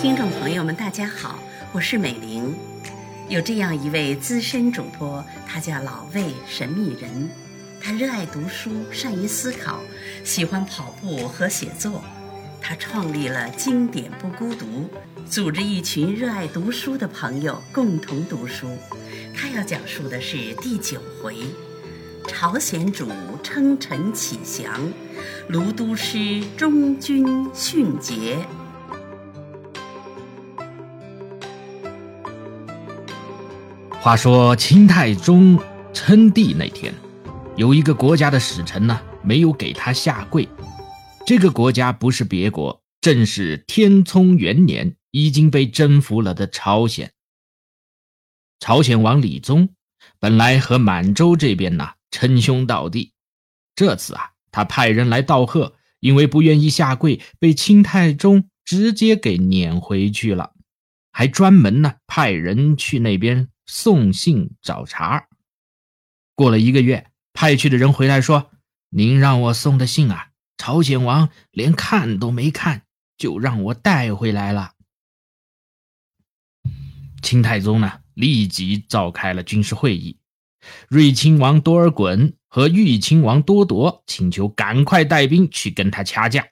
听众朋友们，大家好，我是美玲。有这样一位资深主播，他叫老魏神秘人。他热爱读书，善于思考，喜欢跑步和写作。他创立了经典不孤独，组织一群热爱读书的朋友共同读书。他要讲述的是第九回：朝鲜主称臣启降，卢都师忠君训节。话说清太宗称帝那天，有一个国家的使臣呢，没有给他下跪。这个国家不是别国，正是天聪元年已经被征服了的朝鲜。朝鲜王李宗本来和满洲这边呢称兄道弟，这次啊，他派人来道贺，因为不愿意下跪，被清太宗直接给撵回去了，还专门呢派人去那边。送信找茬。过了一个月，派去的人回来说：“您让我送的信啊，朝鲜王连看都没看，就让我带回来了。”清太宗呢，立即召开了军事会议。睿亲王多尔衮和豫亲王多铎请求赶快带兵去跟他掐架。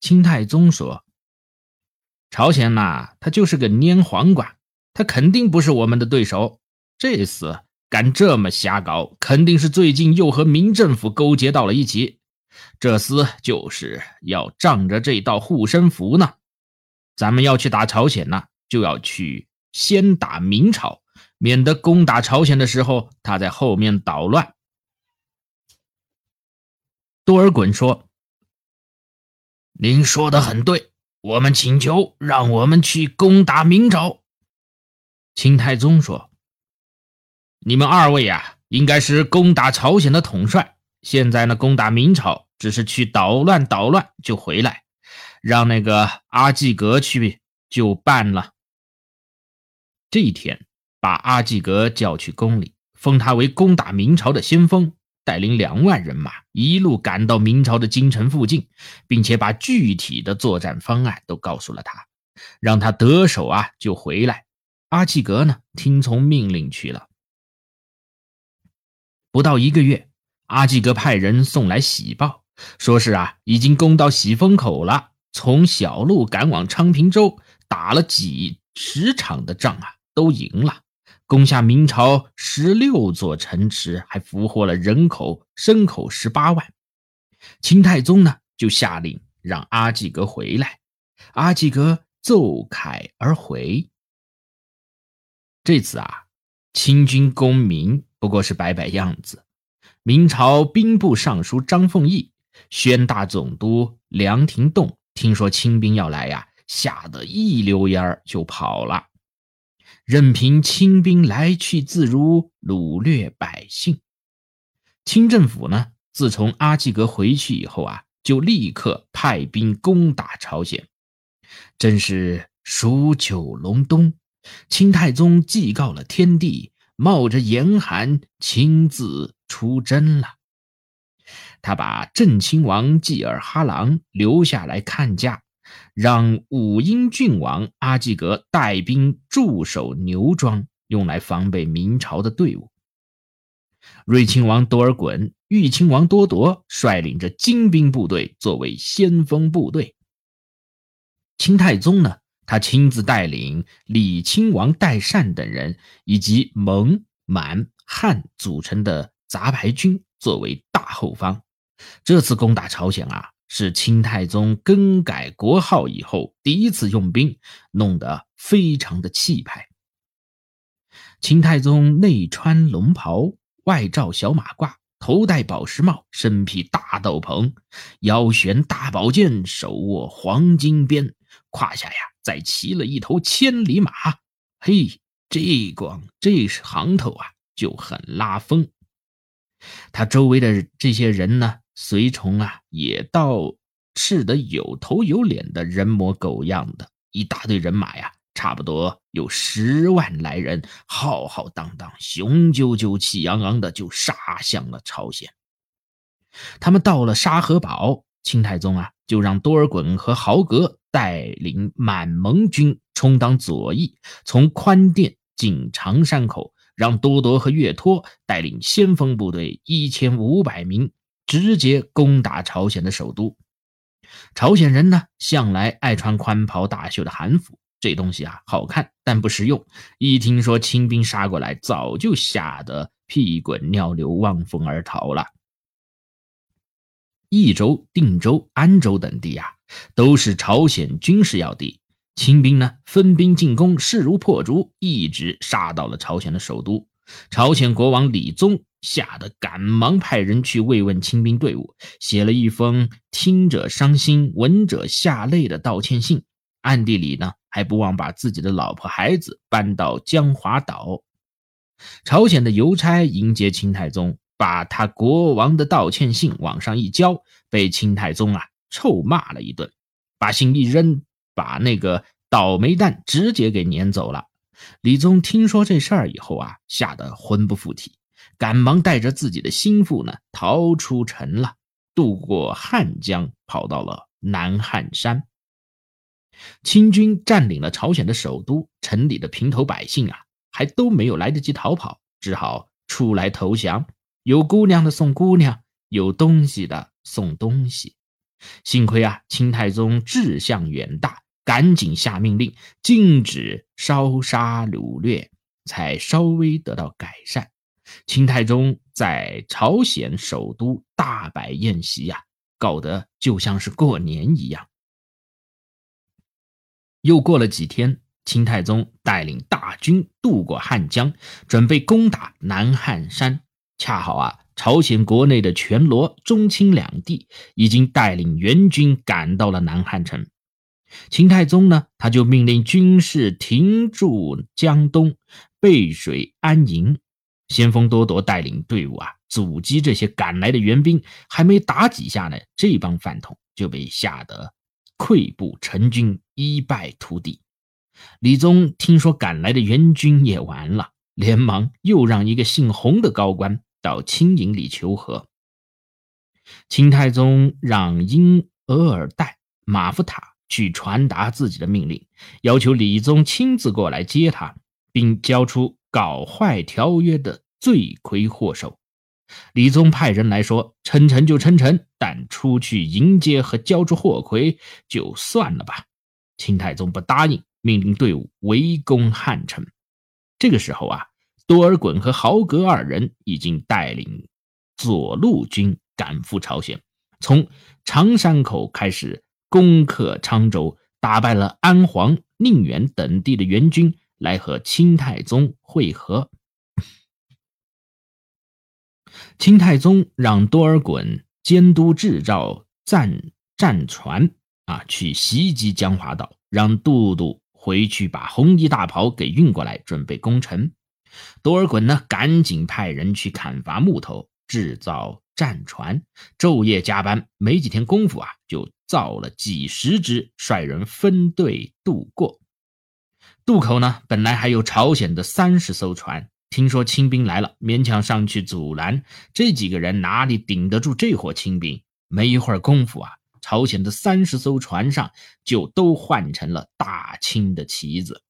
清太宗说：“朝鲜呐，他就是个蔫黄瓜。”他肯定不是我们的对手。这厮敢这么瞎搞，肯定是最近又和明政府勾结到了一起。这厮就是要仗着这道护身符呢。咱们要去打朝鲜呢，就要去先打明朝，免得攻打朝鲜的时候他在后面捣乱。多尔衮说：“您说的很对，我们请求让我们去攻打明朝。”清太宗说：“你们二位呀，应该是攻打朝鲜的统帅。现在呢，攻打明朝只是去捣乱捣乱就回来，让那个阿济格去就办了。”这一天，把阿济格叫去宫里，封他为攻打明朝的先锋，带领两万人马一路赶到明朝的京城附近，并且把具体的作战方案都告诉了他，让他得手啊就回来。阿济格呢，听从命令去了。不到一个月，阿济格派人送来喜报，说是啊，已经攻到喜峰口了，从小路赶往昌平州，打了几十场的仗啊，都赢了，攻下明朝十六座城池，还俘获了人口、牲口十八万。清太宗呢，就下令让阿济格回来。阿济格奏凯而回。这次啊，清军攻明不过是摆摆样子。明朝兵部尚书张凤义、宣大总督梁廷栋听说清兵要来呀，吓得一溜烟儿就跑了，任凭清兵来去自如，掳掠百姓。清政府呢，自从阿济格回去以后啊，就立刻派兵攻打朝鲜，真是数九隆冬。清太宗祭告了天地，冒着严寒亲自出征了。他把镇亲王济尔哈朗留下来看家，让武英郡王阿济格带兵驻守牛庄，用来防备明朝的队伍。睿亲王多尔衮、豫亲王多铎率领着精兵部队作为先锋部队。清太宗呢？他亲自带领李亲王代善等人，以及蒙、满、汉组成的杂牌军作为大后方。这次攻打朝鲜啊，是清太宗更改国号以后第一次用兵，弄得非常的气派。清太宗内穿龙袍，外罩小马褂，头戴宝石帽，身披大斗篷，腰悬大宝剑，手握黄金鞭，胯下呀。再骑了一头千里马，嘿，这光这行头啊，就很拉风。他周围的这些人呢，随从啊，也倒是得有头有脸的人模狗样的，一大队人马呀，差不多有十万来人，浩浩荡荡、雄赳赳、气昂昂的就杀向了朝鲜。他们到了沙河堡，清太宗啊就让多尔衮和豪格带领满蒙军充当左翼，从宽甸进长山口，让多铎和岳托带领先锋部队一千五百名，直接攻打朝鲜的首都。朝鲜人呢，向来爱穿宽袍大袖的韩服，这东西啊好看，但不实用。一听说清兵杀过来，早就吓得屁滚尿流，望风而逃了。益州、定州、安州等地啊，都是朝鲜军事要地。清兵呢，分兵进攻，势如破竹，一直杀到了朝鲜的首都。朝鲜国王李宗吓得赶忙派人去慰问清兵队伍，写了一封听者伤心、闻者下泪的道歉信，暗地里呢还不忘把自己的老婆孩子搬到江华岛。朝鲜的邮差迎接清太宗，把他国王的道歉信往上一交，被清太宗啊臭骂了一顿，把信一扔，把那个倒霉蛋直接给撵走了。李宗听说这事儿以后啊，吓得魂不附体，赶忙带着自己的心腹呢逃出城了，渡过汉江，跑到了南汉山。清军占领了朝鲜的首都，城里的平头百姓啊，还都没有来得及逃跑，只好出来投降。有姑娘的送姑娘，有东西的送东西。幸亏啊，清太宗志向远大。赶紧下命令，禁止烧杀掳掠，才稍微得到改善。清太宗在朝鲜首都大摆宴席呀，搞得就像是过年一样。又过了几天，清太宗带领大军渡过汉江，准备攻打南汉山。恰好啊，朝鲜国内的全罗、中清两地已经带领援军赶到了南汉城。清太宗呢，他就命令军士停驻江东，背水安营。先锋多铎带领队伍啊，阻击这些赶来的援兵。还没打几下呢，这帮饭桶就被吓得溃不成军，一败涂地。李宗听说赶来的援军也完了，连忙又让一个姓洪的高官到清营里求和。清太宗让英额尔岱、马福塔。去传达自己的命令，要求李宗亲自过来接他，并交出搞坏条约的罪魁祸首。李宗派人来说：“称臣就称臣，但出去迎接和交出货魁就算了吧。”清太宗不答应，命令队伍围攻汉城。这个时候啊，多尔衮和豪格二人已经带领左路军赶赴朝鲜，从长山口开始。攻克昌州，打败了安黄、宁远等地的援军，来和清太宗会合。清太宗让多尔衮监督制造战战船，啊，去袭击江华岛，让杜杜回去把红衣大袍给运过来，准备攻城。多尔衮呢，赶紧派人去砍伐木头，制造。战船昼夜加班，没几天功夫啊，就造了几十只，率人分队渡过渡口呢。本来还有朝鲜的三十艘船，听说清兵来了，勉强上去阻拦。这几个人哪里顶得住这伙清兵？没一会儿功夫啊，朝鲜的三十艘船上就都换成了大清的旗子。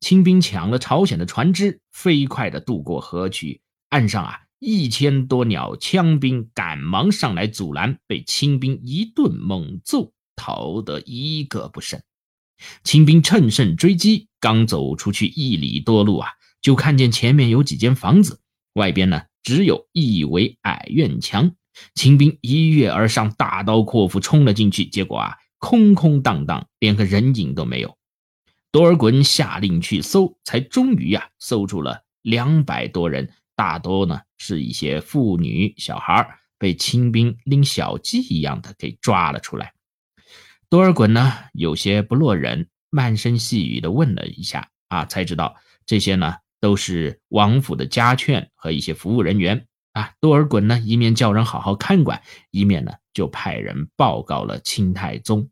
清兵抢了朝鲜的船只，飞快地渡过河渠，岸上啊。一千多鸟枪兵赶忙上来阻拦，被清兵一顿猛揍，逃得一个不剩。清兵趁胜追击，刚走出去一里多路啊，就看见前面有几间房子，外边呢只有一围矮院墙。清兵一跃而上，大刀阔斧冲了进去，结果啊，空空荡荡，连个人影都没有。多尔衮下令去搜，才终于呀搜出了两百多人。大多呢是一些妇女、小孩被清兵拎小鸡一样的给抓了出来。多尔衮呢有些不落忍，慢声细语的问了一下，啊，才知道这些呢都是王府的家眷和一些服务人员。啊，多尔衮呢一面叫人好好看管，一面呢就派人报告了清太宗。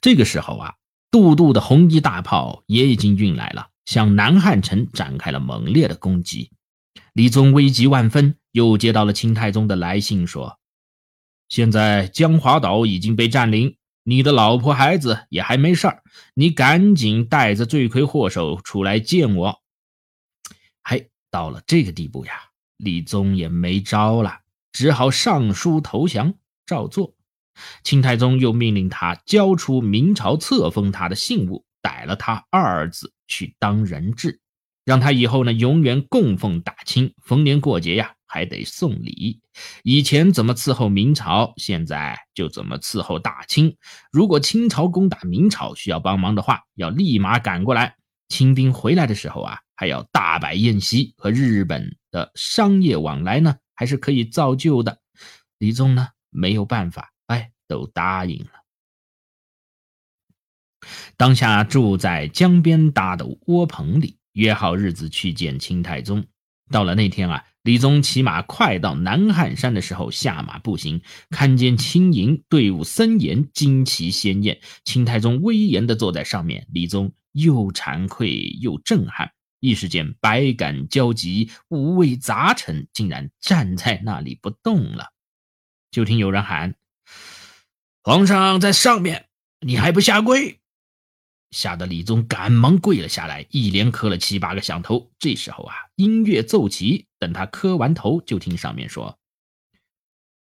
这个时候啊，杜度的红衣大炮也已经运来了。向南汉城展开了猛烈的攻击，李宗危急万分，又接到了清太宗的来信，说：“现在江华岛已经被占领，你的老婆孩子也还没事儿，你赶紧带着罪魁祸首出来见我。”嘿，到了这个地步呀，李宗也没招了，只好上书投降，照做。清太宗又命令他交出明朝册封他的信物，逮了他二儿子去当人质。让他以后呢，永远供奉大清，逢年过节呀，还得送礼。以前怎么伺候明朝，现在就怎么伺候大清。如果清朝攻打明朝需要帮忙的话，要立马赶过来。清兵回来的时候啊，还要大摆宴席，和日本的商业往来呢，还是可以造就的。李宗呢，没有办法，哎，都答应了。当下住在江边搭的窝棚里。约好日子去见清太宗。到了那天啊，李宗骑马快到南汉山的时候，下马步行，看见青营队伍森严，旌旗鲜艳，清太宗威严地坐在上面。李宗又惭愧又震撼，一时间百感交集，五味杂陈，竟然站在那里不动了。就听有人喊：“皇上在上面，你还不下跪？”吓得李宗赶忙跪了下来，一连磕了七八个响头。这时候啊，音乐奏起，等他磕完头，就听上面说：“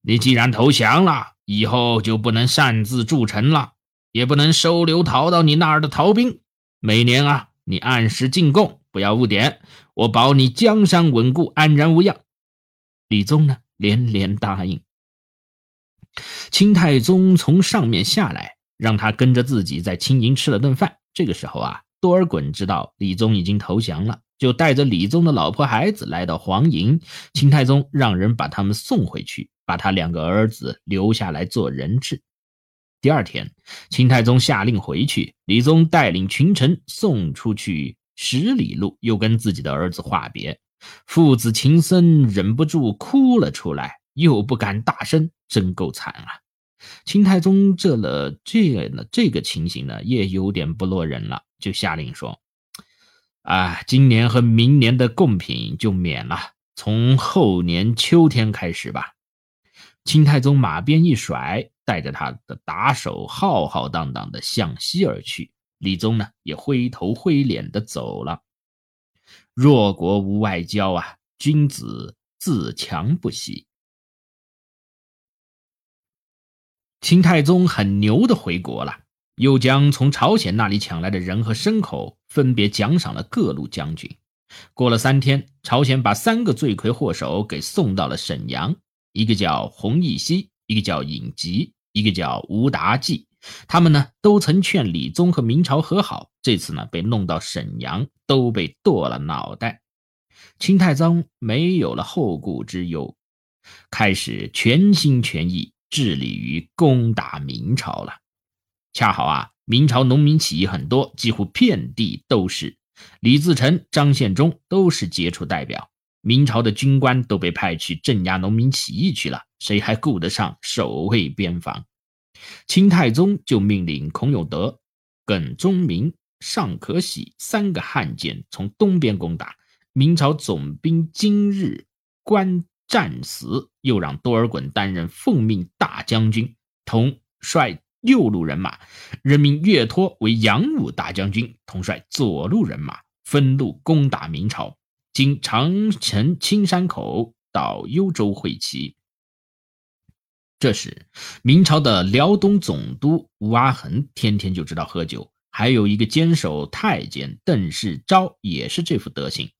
你既然投降了，以后就不能擅自筑城了，也不能收留逃到你那儿的逃兵。每年啊，你按时进贡，不要误点，我保你江山稳固，安然无恙。”李宗呢，连连答应。清太宗从上面下来。让他跟着自己在青营吃了顿饭。这个时候啊，多尔衮知道李宗已经投降了，就带着李宗的老婆孩子来到黄营。清太宗让人把他们送回去，把他两个儿子留下来做人质。第二天，清太宗下令回去，李宗带领群臣送出去十里路，又跟自己的儿子话别。父子情深，忍不住哭了出来，又不敢大声，真够惨啊！清太宗这了这了这个情形呢，也有点不落忍了，就下令说：“啊，今年和明年的贡品就免了，从后年秋天开始吧。”清太宗马鞭一甩，带着他的打手浩浩荡荡的向西而去。李宗呢，也灰头灰脸的走了。弱国无外交啊，君子自强不息。清太宗很牛的回国了，又将从朝鲜那里抢来的人和牲口分别奖赏了各路将军。过了三天，朝鲜把三个罪魁祸首给送到了沈阳，一个叫洪义熙，一个叫尹吉，一个叫吴达济。他们呢都曾劝李宗和明朝和好，这次呢被弄到沈阳，都被剁了脑袋。清太宗没有了后顾之忧，开始全心全意。致力于攻打明朝了，恰好啊，明朝农民起义很多，几乎遍地都是。李自成、张献忠都是杰出代表，明朝的军官都被派去镇压农民起义去了，谁还顾得上守卫边防？清太宗就命令孔有德、耿忠明、尚可喜三个汉奸从东边攻打明朝总兵，今日关。战死，又让多尔衮担任奉命大将军，统帅右路人马；任命岳托为洋务大将军，统帅左路人马，分路攻打明朝，经长城、青山口到幽州会齐。这时，明朝的辽东总督吴阿衡天天就知道喝酒，还有一个坚守太监邓世钊也是这副德行。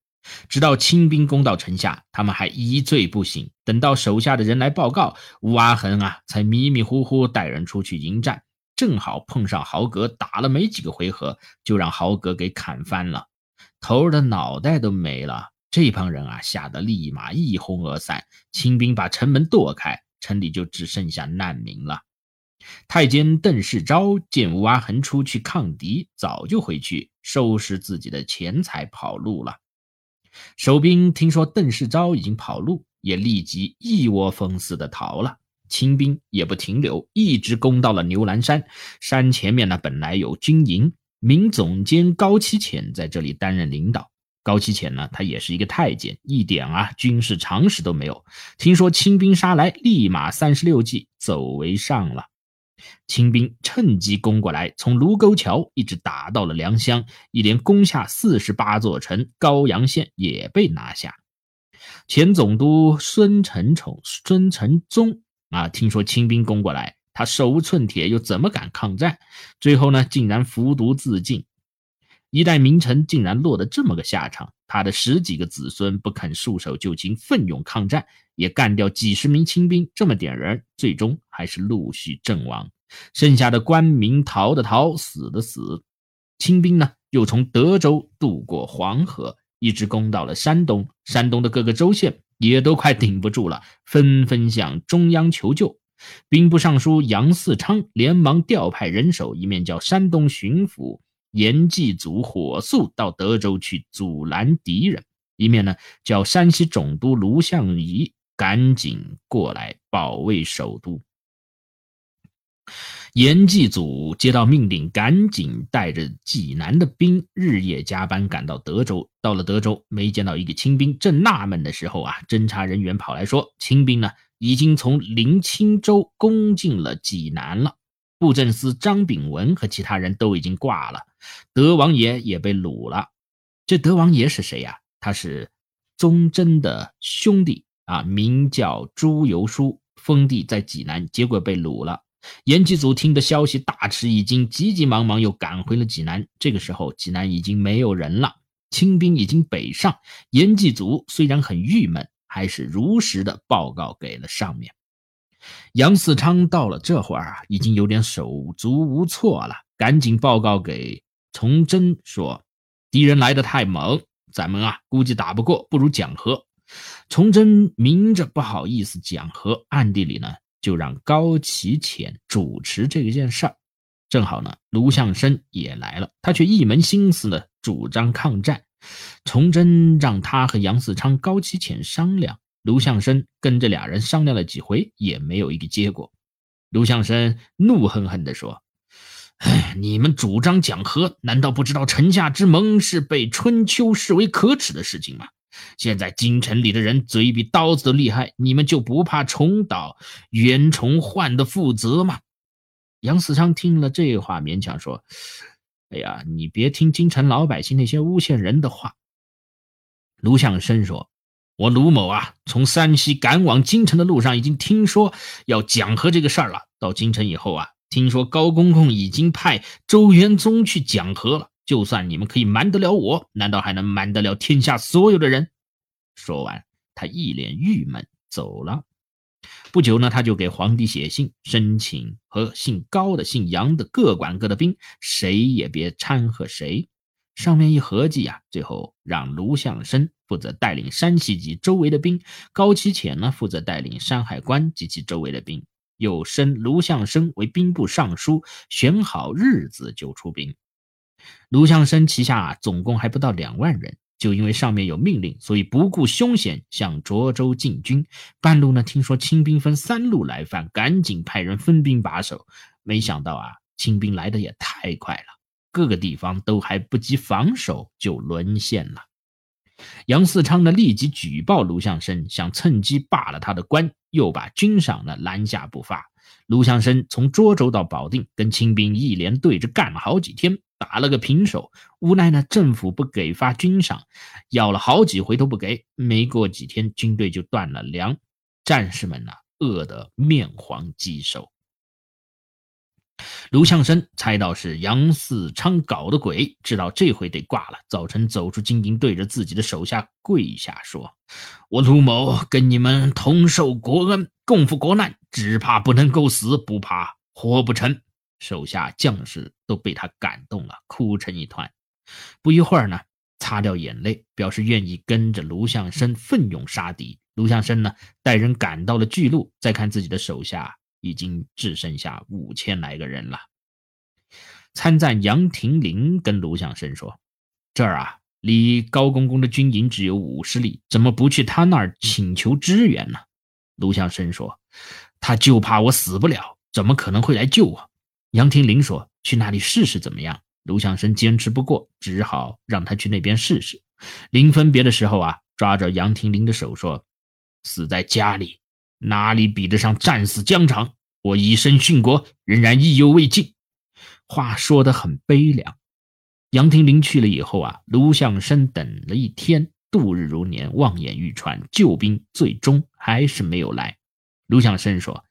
直到清兵攻到城下，他们还一醉不醒。等到手下的人来报告，吴阿衡啊，才迷迷糊糊带人出去迎战，正好碰上豪格，打了没几个回合，就让豪格给砍翻了，头儿的脑袋都没了。这帮人啊，吓得立马一哄而散。清兵把城门剁开，城里就只剩下难民了。太监邓世昭见吴阿衡出去抗敌，早就回去收拾自己的钱财跑路了。守兵听说邓世昭已经跑路，也立即一窝蜂似的逃了。清兵也不停留，一直攻到了牛栏山。山前面呢，本来有军营，明总监高启潜在这里担任领导。高启潜呢，他也是一个太监，一点啊军事常识都没有。听说清兵杀来，立马三十六计，走为上了。清兵趁机攻过来，从卢沟桥一直打到了良乡，一连攻下四十八座城，高阳县也被拿下。前总督孙承宠、孙承宗啊，听说清兵攻过来，他手无寸铁，又怎么敢抗战？最后呢，竟然服毒自尽。一代名臣竟然落得这么个下场，他的十几个子孙不肯束手就擒，奋勇抗战，也干掉几十名清兵，这么点人，最终还是陆续阵亡。剩下的官民逃的逃，死的死。清兵呢，又从德州渡过黄河，一直攻到了山东。山东的各个州县也都快顶不住了，纷纷向中央求救。兵部尚书杨嗣昌连忙调派人手，一面叫山东巡抚。严继祖火速到德州去阻拦敌人，一面呢叫山西总督卢相夷赶紧过来保卫首都。严继祖接到命令，赶紧带着济南的兵日夜加班赶到德州。到了德州，没见到一个清兵，正纳闷的时候啊，侦查人员跑来说，清兵呢已经从临清州攻进了济南了。布政司张炳文和其他人都已经挂了，德王爷也被掳了。这德王爷是谁呀？他是宗真的兄弟啊，名叫朱由枢，封地在济南，结果被掳了。严继祖听的消息大吃一惊，急急忙忙又赶回了济南。这个时候，济南已经没有人了，清兵已经北上。严继祖虽然很郁闷，还是如实的报告给了上面。杨嗣昌到了这会儿啊，已经有点手足无措了，赶紧报告给崇祯说：“敌人来的太猛，咱们啊估计打不过，不如讲和。”崇祯明着不好意思讲和，暗地里呢就让高启潜主持这件事儿。正好呢，卢象升也来了，他却一门心思的主张抗战。崇祯让他和杨嗣昌、高启潜商量。卢相生跟这俩人商量了几回，也没有一个结果。卢相生怒哼哼地说：“，你们主张讲和，难道不知道城下之盟是被春秋视为可耻的事情吗？现在京城里的人嘴比刀子都厉害，你们就不怕重蹈袁崇焕的覆辙吗？”杨嗣昌听了这话，勉强说：“哎呀，你别听京城老百姓那些诬陷人的话。”卢相生说。我卢某啊，从山西赶往京城的路上，已经听说要讲和这个事儿了。到京城以后啊，听说高公公已经派周元宗去讲和了。就算你们可以瞒得了我，难道还能瞒得了天下所有的人？说完，他一脸郁闷走了。不久呢，他就给皇帝写信，申请和姓高的、姓杨的各管各的兵，谁也别掺和谁。上面一合计呀，最后让卢象升负责带领山西及周围的兵，高启潜呢负责带领山海关及其周围的兵，又升卢象升为兵部尚书，选好日子就出兵。卢象升旗下总共还不到两万人，就因为上面有命令，所以不顾凶险向涿州进军。半路呢，听说清兵分三路来犯，赶紧派人分兵把守。没想到啊，清兵来的也太快了。各个地方都还不及防守，就沦陷了。杨嗣昌呢，立即举报卢象升，想趁机罢了他的官，又把军赏呢拦下不发。卢象升从涿州到保定，跟清兵一连对着干了好几天，打了个平手。无奈呢，政府不给发军饷，要了好几回都不给。没过几天，军队就断了粮，战士们呢饿得面黄肌瘦。卢象升猜到是杨嗣昌搞的鬼，知道这回得挂了。早晨走出京营，对着自己的手下跪下说：“我卢某跟你们同受国恩，共赴国难，只怕不能够死，不怕活不成。”手下将士都被他感动了，哭成一团。不一会儿呢，擦掉眼泪，表示愿意跟着卢象升奋勇杀敌。卢象升呢，带人赶到了巨鹿，再看自己的手下。已经只剩下五千来个人了。参赞杨廷林跟卢相生说：“这儿啊，离高公公的军营只有五十里，怎么不去他那儿请求支援呢？”卢相生说：“他就怕我死不了，怎么可能会来救我？”杨廷林说：“去那里试试怎么样？”卢相生坚持不过，只好让他去那边试试。临分别的时候啊，抓着杨廷林的手说：“死在家里，哪里比得上战死疆场？我以身殉国，仍然意犹未尽。”话说得很悲凉。杨廷林去了以后啊，卢象升等了一天，度日如年，望眼欲穿，救兵最终还是没有来。卢象升说：“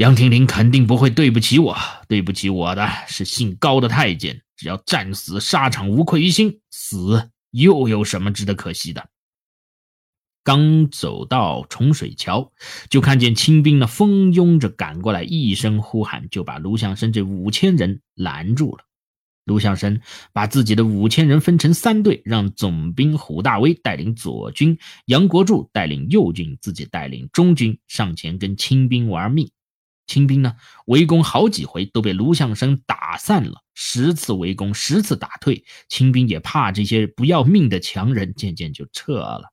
杨廷林肯定不会对不起我，对不起我的是姓高的太监。只要战死沙场，无愧于心，死又有什么值得可惜的？”刚走到重水桥，就看见清兵呢蜂拥着赶过来，一声呼喊，就把卢象生这五千人拦住了。卢象生把自己的五千人分成三队，让总兵虎大威带领左军，杨国柱带领右军，自己带领中军上前跟清兵玩命。清兵呢围攻好几回，都被卢象升打散了。十次围攻，十次打退，清兵也怕这些不要命的强人，渐渐就撤了。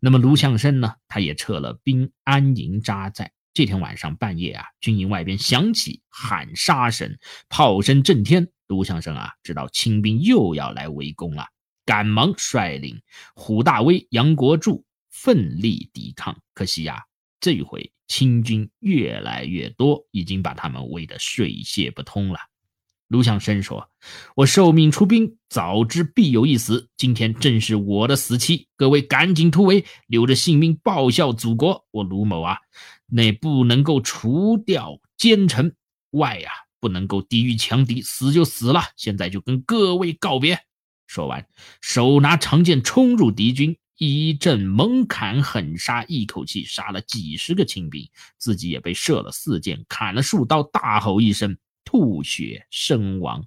那么卢象升呢，他也撤了兵，安营扎寨。这天晚上半夜啊，军营外边响起喊杀声，炮声震天。卢象升啊，知道清兵又要来围攻了，赶忙率领虎大威、杨国柱奋力抵抗。可惜呀，这一回清军越来越多，已经把他们围得水泄不通了。卢象生说：“我受命出兵，早知必有一死，今天正是我的死期。各位赶紧突围，留着性命报效祖国。我卢某啊，内不能够除掉奸臣，外呀。”不能够抵御强敌，死就死了。现在就跟各位告别。说完，手拿长剑冲入敌军，一阵猛砍狠杀，一口气杀了几十个清兵，自己也被射了四箭，砍了数刀，大吼一声，吐血身亡。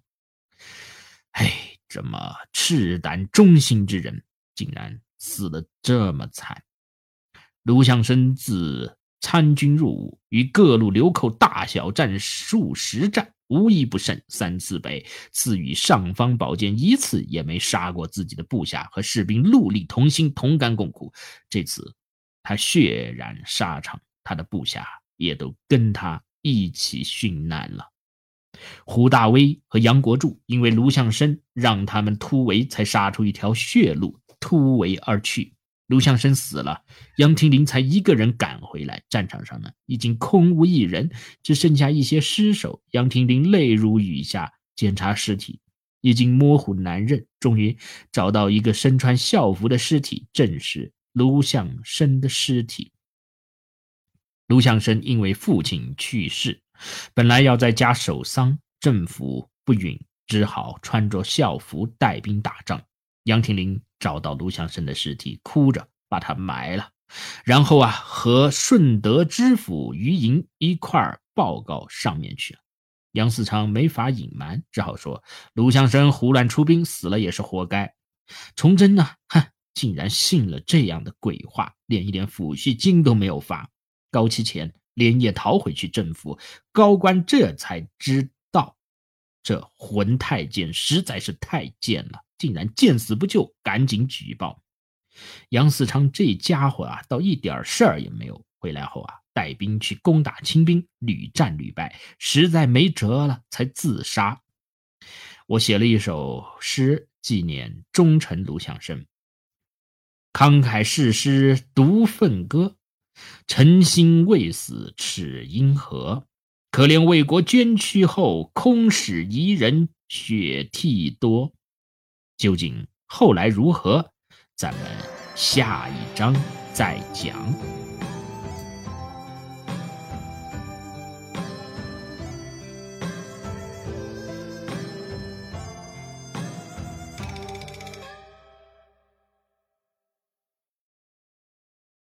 哎，这么赤胆忠心之人，竟然死的这么惨。卢象升自。参军入伍，与各路流寇大小战数十战，无一不胜。三次北，赐予尚方宝剑，一次也没杀过自己的部下和士兵，戮力同心，同甘共苦。这次他血染沙场，他的部下也都跟他一起殉难了。胡大威和杨国柱因为卢象升让他们突围，才杀出一条血路，突围而去。卢象升死了，杨廷林才一个人赶回来。战场上呢，已经空无一人，只剩下一些尸首。杨廷林泪如雨下，检查尸体，已经模糊难认。终于找到一个身穿校服的尸体，正是卢象升的尸体。卢象升因为父亲去世，本来要在家守丧，政府不允，只好穿着校服带兵打仗。杨廷林。找到卢象升的尸体，哭着把他埋了，然后啊，和顺德知府于莹一块儿报告上面去。杨嗣昌没法隐瞒，只好说卢象升胡乱出兵，死了也是活该。崇祯呢，哼，竟然信了这样的鬼话，连一点抚恤金都没有发。高期前连夜逃回去政府，高官这才知道，这混太监实在是太贱了。竟然见死不救，赶紧举报杨嗣昌这家伙啊，倒一点事儿也没有。回来后啊，带兵去攻打清兵，屡战屡败，实在没辙了，才自杀。我写了一首诗纪念忠臣卢象升：慷慨誓师独愤歌，臣心未死耻因何？可怜为国捐躯后，空使遗人血涕多。究竟后来如何？咱们下一章再讲。